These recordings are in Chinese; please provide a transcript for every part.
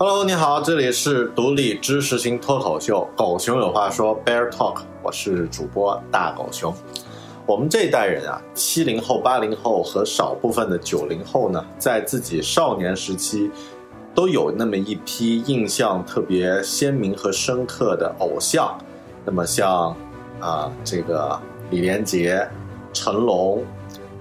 Hello，你好，这里是独立知识型脱口秀《狗熊有话说》Bear Talk，我是主播大狗熊。我们这一代人啊，七零后、八零后和少部分的九零后呢，在自己少年时期，都有那么一批印象特别鲜明和深刻的偶像。那么像啊，这个李连杰、成龙、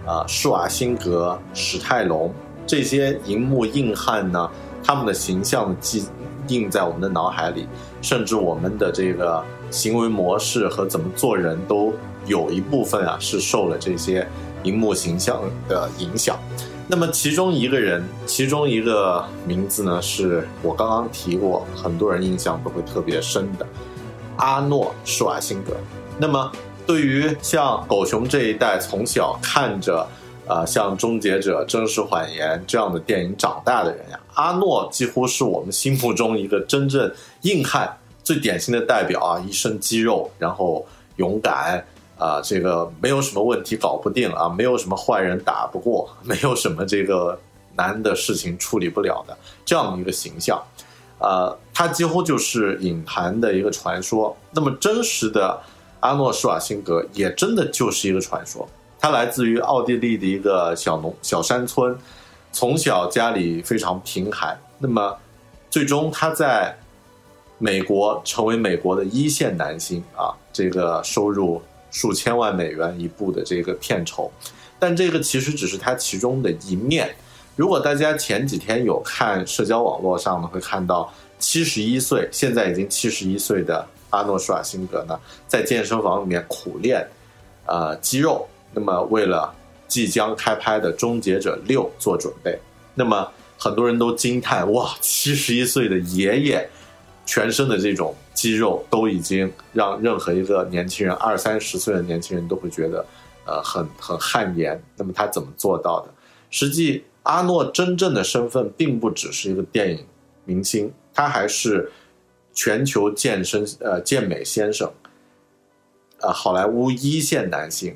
啊施瓦辛格、史泰龙这些荧幕硬汉呢。他们的形象记印在我们的脑海里，甚至我们的这个行为模式和怎么做人都有一部分啊是受了这些荧幕形象的影响。那么其中一个人，其中一个名字呢，是我刚刚提过，很多人印象都会特别深的阿诺施瓦辛格。那么对于像狗熊这一代从小看着。啊，像《终结者》《真实谎言》这样的电影长大的人呀，阿诺几乎是我们心目中一个真正硬汉、最典型的代表啊！一身肌肉，然后勇敢啊，这个没有什么问题搞不定啊，没有什么坏人打不过，没有什么这个难的事情处理不了的这样的一个形象，呃，他几乎就是影坛的一个传说。那么真实的阿诺施瓦辛格也真的就是一个传说。他来自于奥地利的一个小农小山村，从小家里非常贫寒。那么，最终他在美国成为美国的一线男星啊，这个收入数千万美元一部的这个片酬。但这个其实只是他其中的一面。如果大家前几天有看社交网络上呢，会看到七十一岁，现在已经七十一岁的阿诺施瓦辛格呢，在健身房里面苦练，呃，肌肉。那么，为了即将开拍的《终结者六》做准备，那么很多人都惊叹：哇，七十一岁的爷爷，全身的这种肌肉都已经让任何一个年轻人二三十岁的年轻人都会觉得，呃，很很汗颜。那么他怎么做到的？实际，阿诺真正的身份并不只是一个电影明星，他还是全球健身呃健美先生，呃，好莱坞一线男星。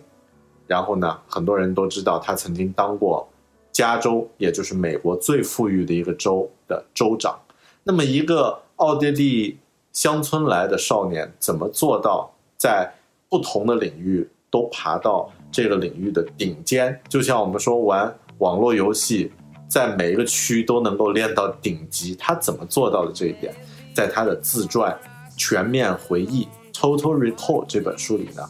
然后呢，很多人都知道他曾经当过加州，也就是美国最富裕的一个州的州长。那么，一个奥地利乡村来的少年，怎么做到在不同的领域都爬到这个领域的顶尖？就像我们说玩网络游戏，在每一个区都能够练到顶级，他怎么做到的这一点？在他的自传《全面回忆》（Total Recall） 这本书里呢？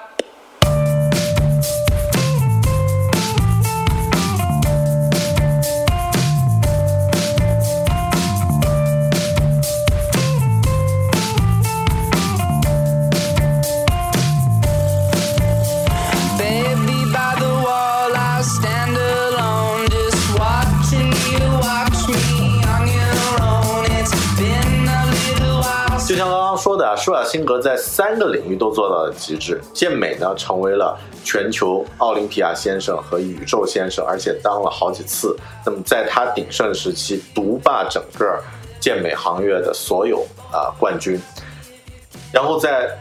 舒尔辛格在三个领域都做到了极致。健美呢，成为了全球奥林匹亚先生和宇宙先生，而且当了好几次。那么在他鼎盛时期，独霸整个健美行业的所有啊冠军。然后在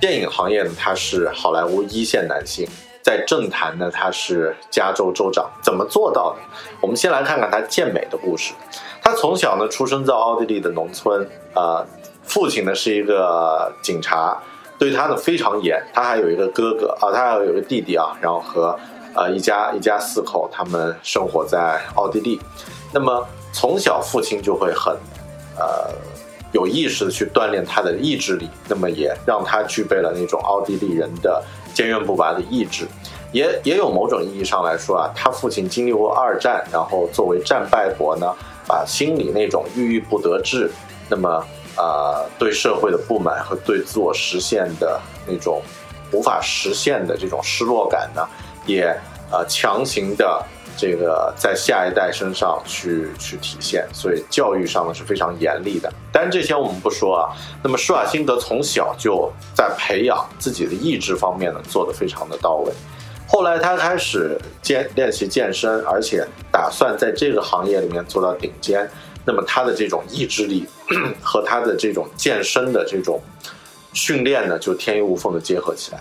电影行业呢，他是好莱坞一线男星；在政坛呢，他是加州州长。怎么做到的？我们先来看看他健美的故事。他从小呢，出生在奥地利的农村，啊。父亲呢是一个警察，对他呢非常严。他还有一个哥哥啊，他还有一个弟弟啊，然后和呃一家一家四口，他们生活在奥地利。那么从小父亲就会很呃有意识的去锻炼他的意志力，那么也让他具备了那种奥地利人的坚韧不拔的意志。也也有某种意义上来说啊，他父亲经历过二战，然后作为战败国呢，把心里那种郁郁不得志，那么。啊，对社会的不满和对自我实现的那种无法实现的这种失落感呢，也呃强行的这个在下一代身上去去体现，所以教育上呢是非常严厉的。但是这些我们不说啊。那么施瓦辛格从小就在培养自己的意志方面呢做得非常的到位。后来他开始健练习健身，而且打算在这个行业里面做到顶尖。那么他的这种意志力 和他的这种健身的这种训练呢，就天衣无缝的结合起来。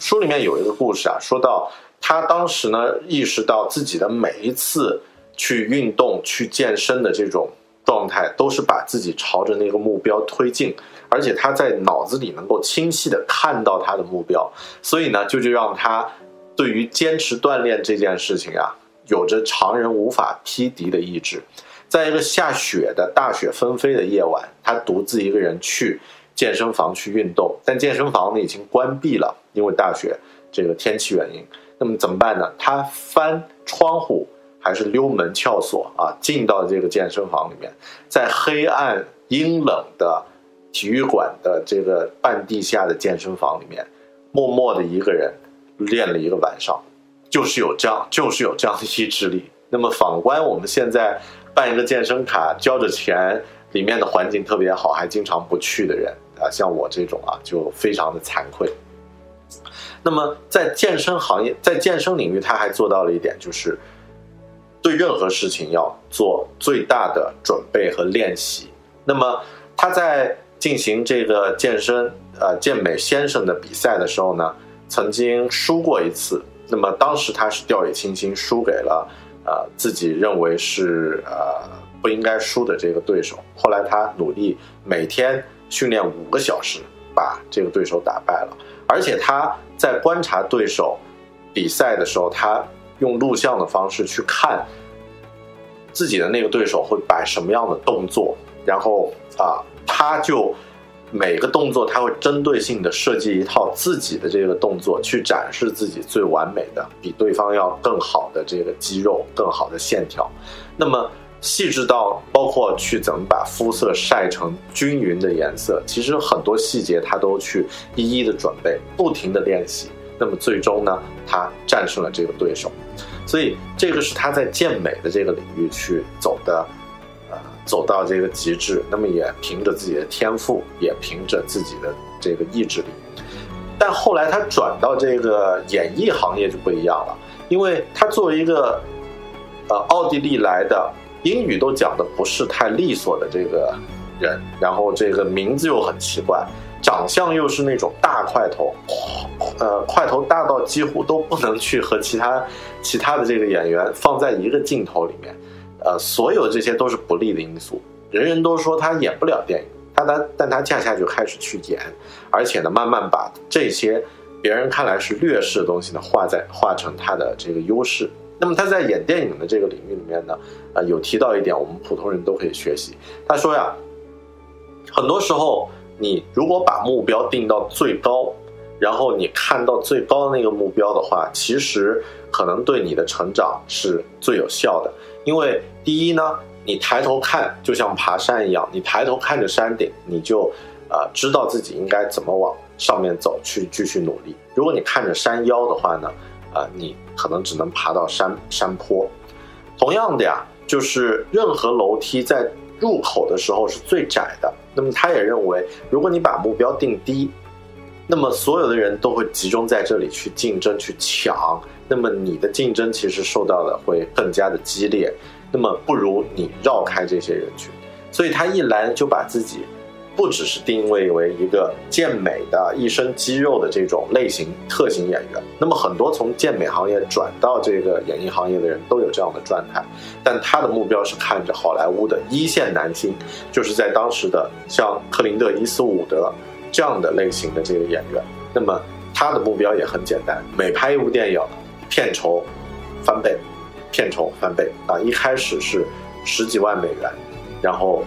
书里面有一个故事啊，说到他当时呢意识到自己的每一次去运动、去健身的这种状态，都是把自己朝着那个目标推进，而且他在脑子里能够清晰的看到他的目标，所以呢，就就让他对于坚持锻炼这件事情啊，有着常人无法匹敌的意志。在一个下雪的大雪纷飞的夜晚，他独自一个人去健身房去运动，但健身房呢已经关闭了，因为大雪这个天气原因。那么怎么办呢？他翻窗户还是溜门撬锁啊，进到这个健身房里面，在黑暗阴冷的体育馆的这个半地下的健身房里面，默默的一个人练了一个晚上，就是有这样，就是有这样的意志力。那么反观我们现在。办一个健身卡，交着钱，里面的环境特别好，还经常不去的人啊，像我这种啊，就非常的惭愧。那么在健身行业，在健身领域，他还做到了一点，就是对任何事情要做最大的准备和练习。那么他在进行这个健身呃健美先生的比赛的时候呢，曾经输过一次。那么当时他是掉以轻心，输给了。呃，自己认为是呃不应该输的这个对手，后来他努力每天训练五个小时，把这个对手打败了。而且他在观察对手比赛的时候，他用录像的方式去看自己的那个对手会摆什么样的动作，然后啊，他就。每个动作，他会针对性的设计一套自己的这个动作，去展示自己最完美的、比对方要更好的这个肌肉、更好的线条。那么细致到包括去怎么把肤色晒成均匀的颜色，其实很多细节他都去一一的准备，不停的练习。那么最终呢，他战胜了这个对手。所以这个是他在健美的这个领域去走的。走到这个极致，那么也凭着自己的天赋，也凭着自己的这个意志力。但后来他转到这个演艺行业就不一样了，因为他作为一个呃奥地利来的，英语都讲的不是太利索的这个人，然后这个名字又很奇怪，长相又是那种大块头，呃，块头大到几乎都不能去和其他其他的这个演员放在一个镜头里面。呃，所有这些都是不利的因素。人人都说他演不了电影，他他，但他恰恰就开始去演，而且呢，慢慢把这些别人看来是劣势的东西呢，化在化成他的这个优势。那么他在演电影的这个领域里面呢，呃，有提到一点，我们普通人都可以学习。他说呀，很多时候你如果把目标定到最高，然后你看到最高的那个目标的话，其实可能对你的成长是最有效的。因为第一呢，你抬头看就像爬山一样，你抬头看着山顶，你就，呃，知道自己应该怎么往上面走去继续努力。如果你看着山腰的话呢，啊，你可能只能爬到山山坡。同样的呀，就是任何楼梯在入口的时候是最窄的，那么他也认为，如果你把目标定低，那么所有的人都会集中在这里去竞争、去抢，那么你的竞争其实受到的会更加的激烈。那么不如你绕开这些人群，所以他一来就把自己。不只是定位为一个健美的一身肌肉的这种类型特型演员，那么很多从健美行业转到这个演艺行业的人都有这样的状态，但他的目标是看着好莱坞的一线男星，就是在当时的像克林特·伊斯伍德这样的类型的这个演员，那么他的目标也很简单，每拍一部电影，片酬翻倍，片酬翻倍啊，一开始是十几万美元，然后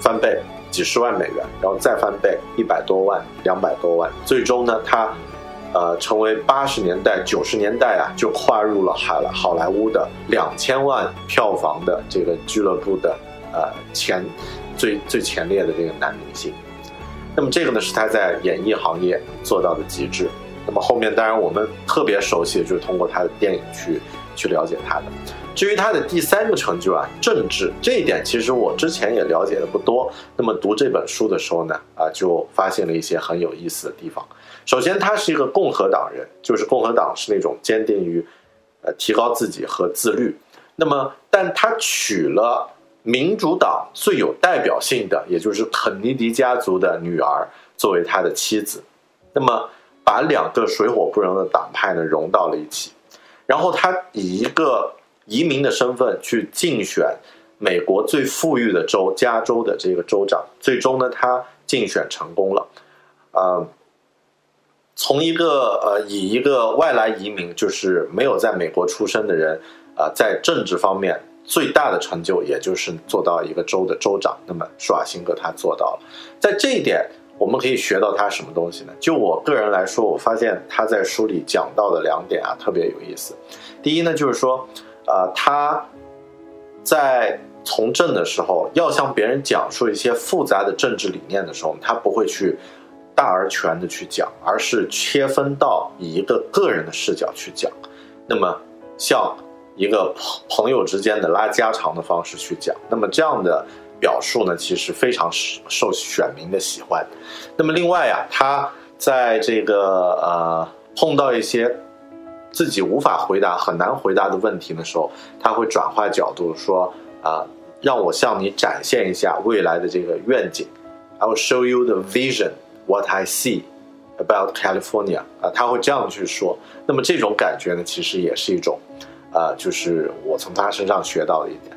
翻倍。几十万美元，然后再翻倍一百多万、两百多万，最终呢，他，呃，成为八十年代、九十年代啊，就跨入了好好莱坞的两千万票房的这个俱乐部的呃前最最前列的这个男明星。那么这个呢，是他在演艺行业做到的极致。那么后面当然我们特别熟悉就是通过他的电影去去了解他的。至于他的第三个成就啊，政治这一点，其实我之前也了解的不多。那么读这本书的时候呢，啊，就发现了一些很有意思的地方。首先，他是一个共和党人，就是共和党是那种坚定于，呃，提高自己和自律。那么，但他娶了民主党最有代表性的，也就是肯尼迪家族的女儿作为他的妻子。那么，把两个水火不容的党派呢融到了一起。然后，他以一个移民的身份去竞选美国最富裕的州加州的这个州长，最终呢，他竞选成功了。呃，从一个呃以一个外来移民，就是没有在美国出生的人，啊，在政治方面最大的成就，也就是做到一个州的州长。那么施瓦辛格他做到了，在这一点，我们可以学到他什么东西呢？就我个人来说，我发现他在书里讲到的两点啊，特别有意思。第一呢，就是说。啊，他在从政的时候，要向别人讲述一些复杂的政治理念的时候，他不会去大而全的去讲，而是切分到以一个个人的视角去讲。那么，像一个朋朋友之间的拉家常的方式去讲。那么这样的表述呢，其实非常受选民的喜欢。那么另外呀，他在这个呃碰到一些。自己无法回答、很难回答的问题的时候，他会转换角度说：“啊，让我向你展现一下未来的这个愿景。I will show you the vision, what I see about California。”啊，他会这样去说。那么这种感觉呢，其实也是一种，啊，就是我从他身上学到的一点。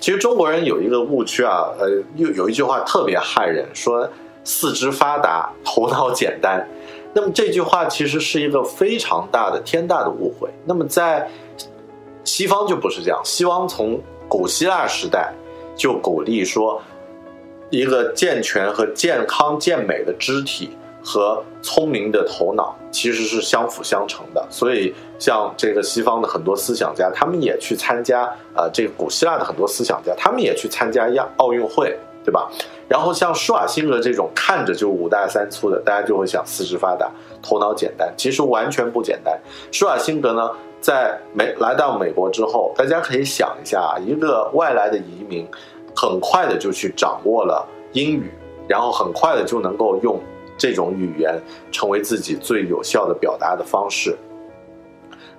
其实中国人有一个误区啊，呃，有有一句话特别害人，说四肢发达，头脑简单。那么这句话其实是一个非常大的天大的误会。那么在西方就不是这样，西方从古希腊时代就鼓励说，一个健全和健康健美的肢体和聪明的头脑其实是相辅相成的。所以像这个西方的很多思想家，他们也去参加啊，这个古希腊的很多思想家，他们也去参加亚奥运会。对吧？然后像施瓦辛格这种看着就五大三粗的，大家就会想四肢发达、头脑简单。其实完全不简单。施瓦辛格呢，在美来到美国之后，大家可以想一下啊，一个外来的移民，很快的就去掌握了英语，然后很快的就能够用这种语言成为自己最有效的表达的方式。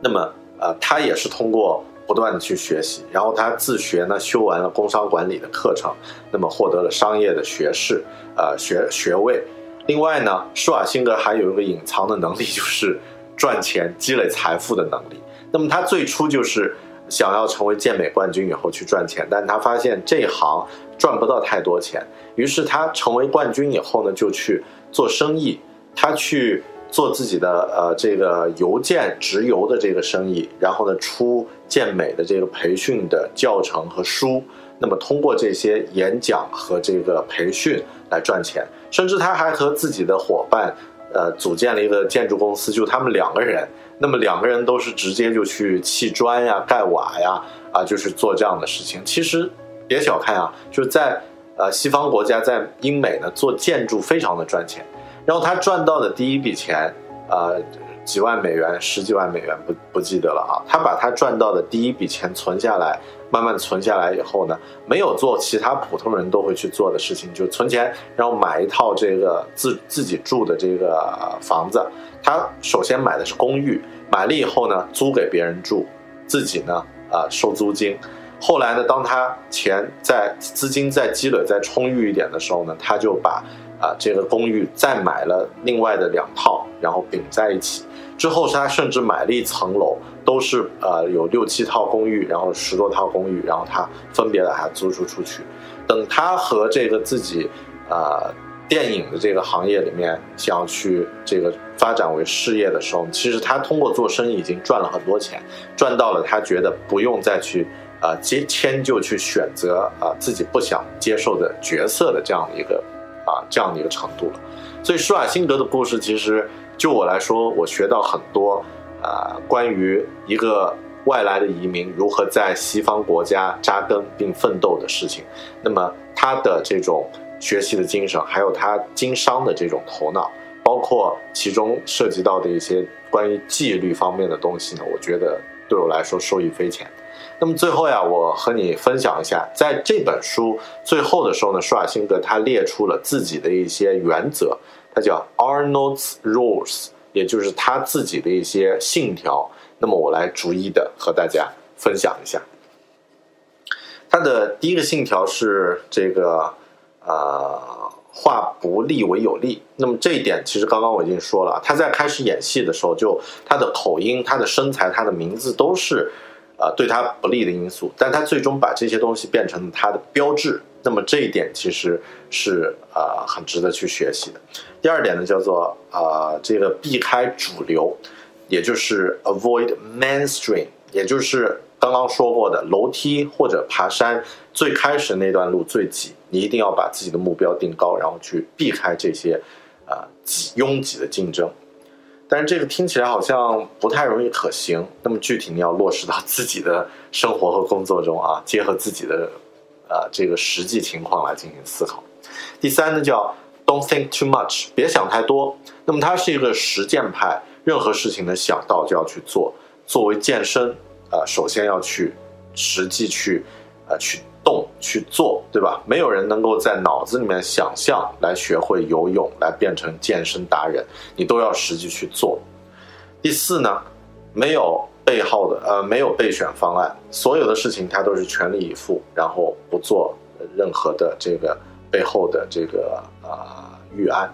那么，呃，他也是通过。不断的去学习，然后他自学呢，修完了工商管理的课程，那么获得了商业的学士，呃学学位。另外呢，施瓦辛格还有一个隐藏的能力，就是赚钱、积累财富的能力。那么他最初就是想要成为健美冠军以后去赚钱，但他发现这一行赚不到太多钱，于是他成为冠军以后呢，就去做生意，他去。做自己的呃这个邮件直邮的这个生意，然后呢出健美的这个培训的教程和书，那么通过这些演讲和这个培训来赚钱，甚至他还和自己的伙伴呃组建了一个建筑公司，就他们两个人，那么两个人都是直接就去砌砖呀、盖瓦呀，啊就是做这样的事情。其实别小看啊，就是在呃西方国家，在英美呢做建筑非常的赚钱。然后他赚到的第一笔钱，呃，几万美元、十几万美元，不不记得了啊。他把他赚到的第一笔钱存下来，慢慢存下来以后呢，没有做其他普通人都会去做的事情，就存钱，然后买一套这个自自己住的这个房子。他首先买的是公寓，买了以后呢，租给别人住，自己呢，啊，收租金。后来呢，当他钱在资金在积累、再充裕一点的时候呢，他就把啊这个公寓再买了另外的两套，然后并在一起。之后他甚至买了一层楼，都是呃有六七套公寓，然后十多套公寓，然后他分别的还租出出去。等他和这个自己啊电影的这个行业里面想要去这个发展为事业的时候，其实他通过做生意已经赚了很多钱，赚到了他觉得不用再去。啊，接迁就去选择啊自己不想接受的角色的这样的一个啊这样的一个程度了，所以施瓦辛格的故事其实就我来说，我学到很多啊关于一个外来的移民如何在西方国家扎根并奋斗的事情。那么他的这种学习的精神，还有他经商的这种头脑，包括其中涉及到的一些关于纪律方面的东西呢，我觉得对我来说受益匪浅。那么最后呀，我和你分享一下，在这本书最后的时候呢，施瓦辛格他列出了自己的一些原则，他叫 Arnold's Rules，也就是他自己的一些信条。那么我来逐一的和大家分享一下。他的第一个信条是这个，呃，化不利为有利。那么这一点其实刚刚我已经说了，他在开始演戏的时候，就他的口音、他的身材、他的名字都是。啊，对他不利的因素，但他最终把这些东西变成了他的标志，那么这一点其实是啊很值得去学习的。第二点呢，叫做啊这个避开主流，也就是 avoid mainstream，也就是刚刚说过的楼梯或者爬山最开始那段路最挤，你一定要把自己的目标定高，然后去避开这些啊挤拥挤的竞争。但是这个听起来好像不太容易可行。那么具体你要落实到自己的生活和工作中啊，结合自己的呃这个实际情况来进行思考。第三呢叫 Don't think too much，别想太多。那么它是一个实践派，任何事情呢想到就要去做。作为健身，呃，首先要去实际去呃去。动去做，对吧？没有人能够在脑子里面想象来学会游泳，来变成健身达人，你都要实际去做。第四呢，没有背后的呃，没有备选方案，所有的事情他都是全力以赴，然后不做任何的这个背后的这个啊预案。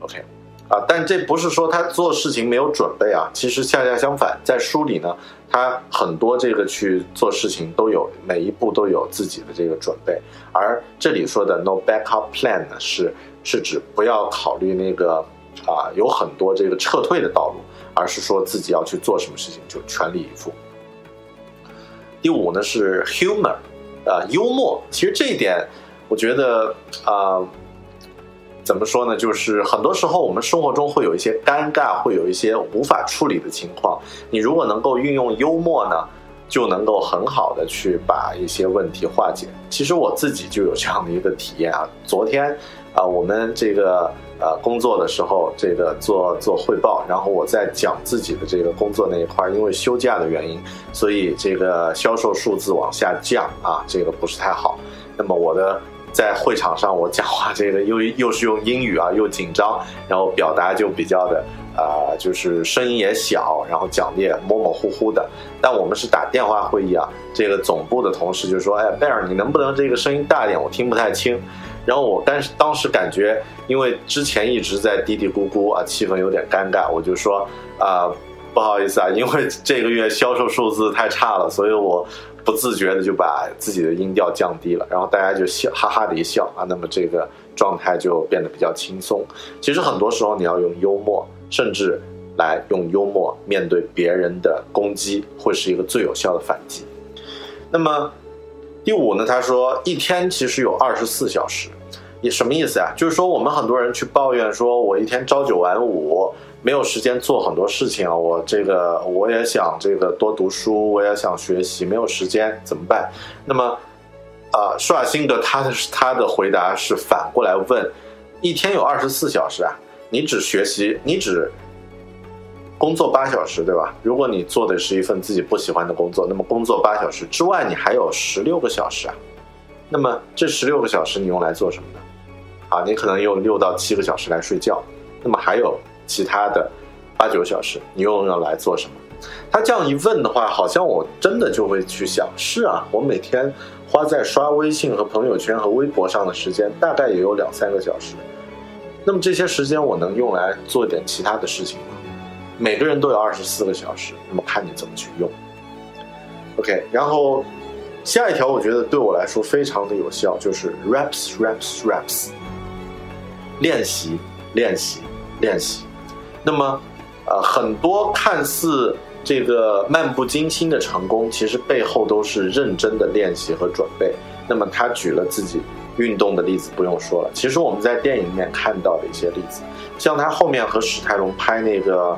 OK。啊，但这不是说他做事情没有准备啊，其实恰恰相反，在书里呢，他很多这个去做事情都有每一步都有自己的这个准备，而这里说的 no backup plan 呢，是是指不要考虑那个啊有很多这个撤退的道路，而是说自己要去做什么事情就全力以赴。第五呢是 humor，啊幽默，其实这一点我觉得啊。怎么说呢？就是很多时候我们生活中会有一些尴尬，会有一些无法处理的情况。你如果能够运用幽默呢，就能够很好的去把一些问题化解。其实我自己就有这样的一个体验啊。昨天啊，我们这个呃工作的时候，这个做做汇报，然后我在讲自己的这个工作那一块，因为休假的原因，所以这个销售数字往下降啊，这个不是太好。那么我的。在会场上，我讲话这个又又是用英语啊，又紧张，然后表达就比较的啊，就是声音也小，然后讲的也模模糊糊的。但我们是打电话会议啊，这个总部的同事就说：“哎，贝尔，你能不能这个声音大一点？我听不太清。”然后我但是当时感觉，因为之前一直在嘀嘀咕咕啊，气氛有点尴尬，我就说：“啊，不好意思啊，因为这个月销售数字太差了，所以我。”不自觉的就把自己的音调降低了，然后大家就笑哈哈的一笑啊，那么这个状态就变得比较轻松。其实很多时候你要用幽默，甚至来用幽默面对别人的攻击，会是一个最有效的反击。那么第五呢？他说一天其实有二十四小时，你什么意思啊？就是说我们很多人去抱怨说，我一天朝九晚五。没有时间做很多事情啊！我这个我也想这个多读书，我也想学习，没有时间怎么办？那么，啊，施瓦辛格他的他的回答是反过来问：一天有二十四小时啊，你只学习，你只工作八小时，对吧？如果你做的是一份自己不喜欢的工作，那么工作八小时之外，你还有十六个小时啊。那么这十六个小时你用来做什么呢？啊，你可能用六到七个小时来睡觉，那么还有其他的八九小时，你又要来做什么？他这样一问的话，好像我真的就会去想，是啊，我每天花在刷微信和朋友圈和微博上的时间大概也有两三个小时。那么这些时间我能用来做点其他的事情吗？每个人都有二十四个小时，那么看你怎么去用。OK，然后下一条我觉得对我来说非常的有效，就是 raps raps raps 练习练习练习。那么呃，很多看似这个漫不经心的成功，其实背后都是认真的练习和准备。那么他举了自己。运动的例子不用说了，其实我们在电影里面看到的一些例子，像他后面和史泰龙拍那个，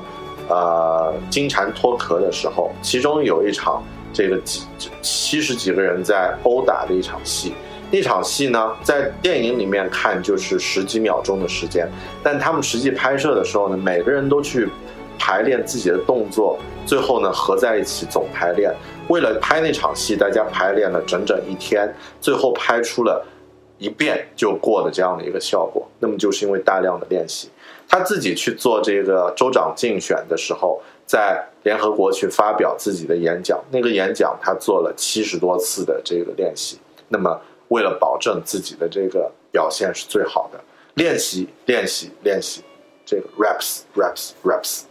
呃，金蝉脱壳的时候，其中有一场这个几七十几个人在殴打的一场戏，那场戏呢，在电影里面看就是十几秒钟的时间，但他们实际拍摄的时候呢，每个人都去排练自己的动作，最后呢合在一起总排练，为了拍那场戏，大家排练了整整一天，最后拍出了。一遍就过的这样的一个效果，那么就是因为大量的练习。他自己去做这个州长竞选的时候，在联合国去发表自己的演讲，那个演讲他做了七十多次的这个练习。那么为了保证自己的这个表现是最好的，练习练习练习，这个 reps reps reps。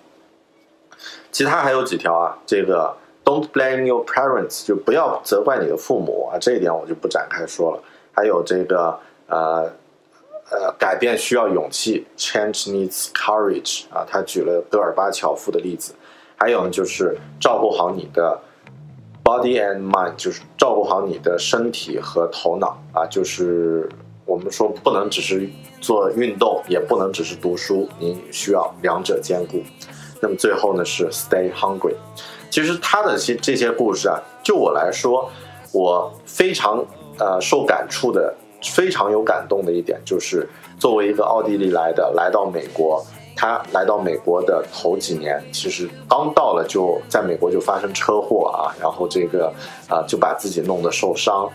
其他还有几条啊，这个 don't blame your parents，就不要责怪你的父母啊，这一点我就不展开说了。还有这个呃呃，改变需要勇气，change needs courage 啊，他举了戈尔巴乔夫的例子。还有呢，就是照顾好你的 body and mind，就是照顾好你的身体和头脑啊，就是我们说不能只是做运动，也不能只是读书，您需要两者兼顾。那么最后呢是 stay hungry。其实他的些这些故事啊，就我来说，我非常。呃，受感触的非常有感动的一点就是，作为一个奥地利来的，来到美国，他来到美国的头几年，其实刚到了就在美国就发生车祸啊，然后这个啊就把自己弄得受伤，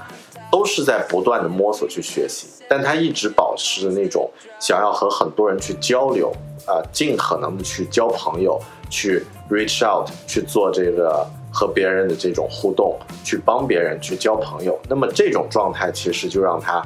都是在不断的摸索去学习，但他一直保持着那种想要和很多人去交流啊，尽可能的去交朋友，去 reach out 去做这个。和别人的这种互动，去帮别人去交朋友，那么这种状态其实就让他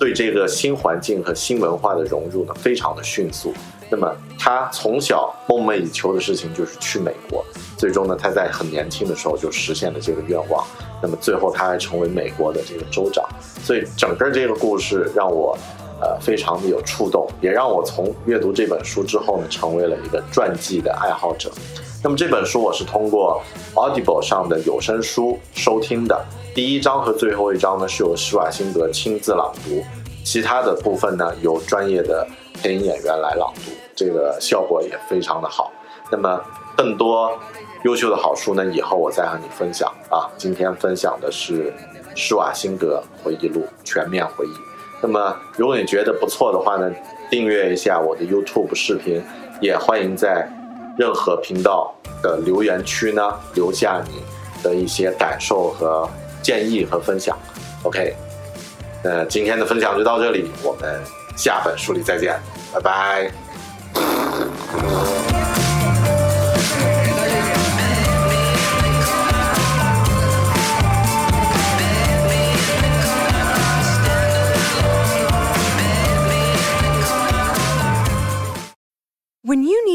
对这个新环境和新文化的融入呢非常的迅速。那么他从小梦寐以求的事情就是去美国，最终呢他在很年轻的时候就实现了这个愿望。那么最后他还成为美国的这个州长。所以整个这个故事让我呃非常的有触动，也让我从阅读这本书之后呢成为了一个传记的爱好者。那么这本书我是通过 Audible 上的有声书收听的，第一章和最后一章呢是由施瓦辛格亲自朗读，其他的部分呢由专业的配音演员来朗读，这个效果也非常的好。那么更多优秀的好书呢，以后我再和你分享啊。今天分享的是施瓦辛格回忆录全面回忆。那么如果你觉得不错的话呢，订阅一下我的 YouTube 视频，也欢迎在。任何频道的留言区呢，留下你的一些感受和建议和分享。OK，那今天的分享就到这里，我们下本书里再见，拜拜。Thank you.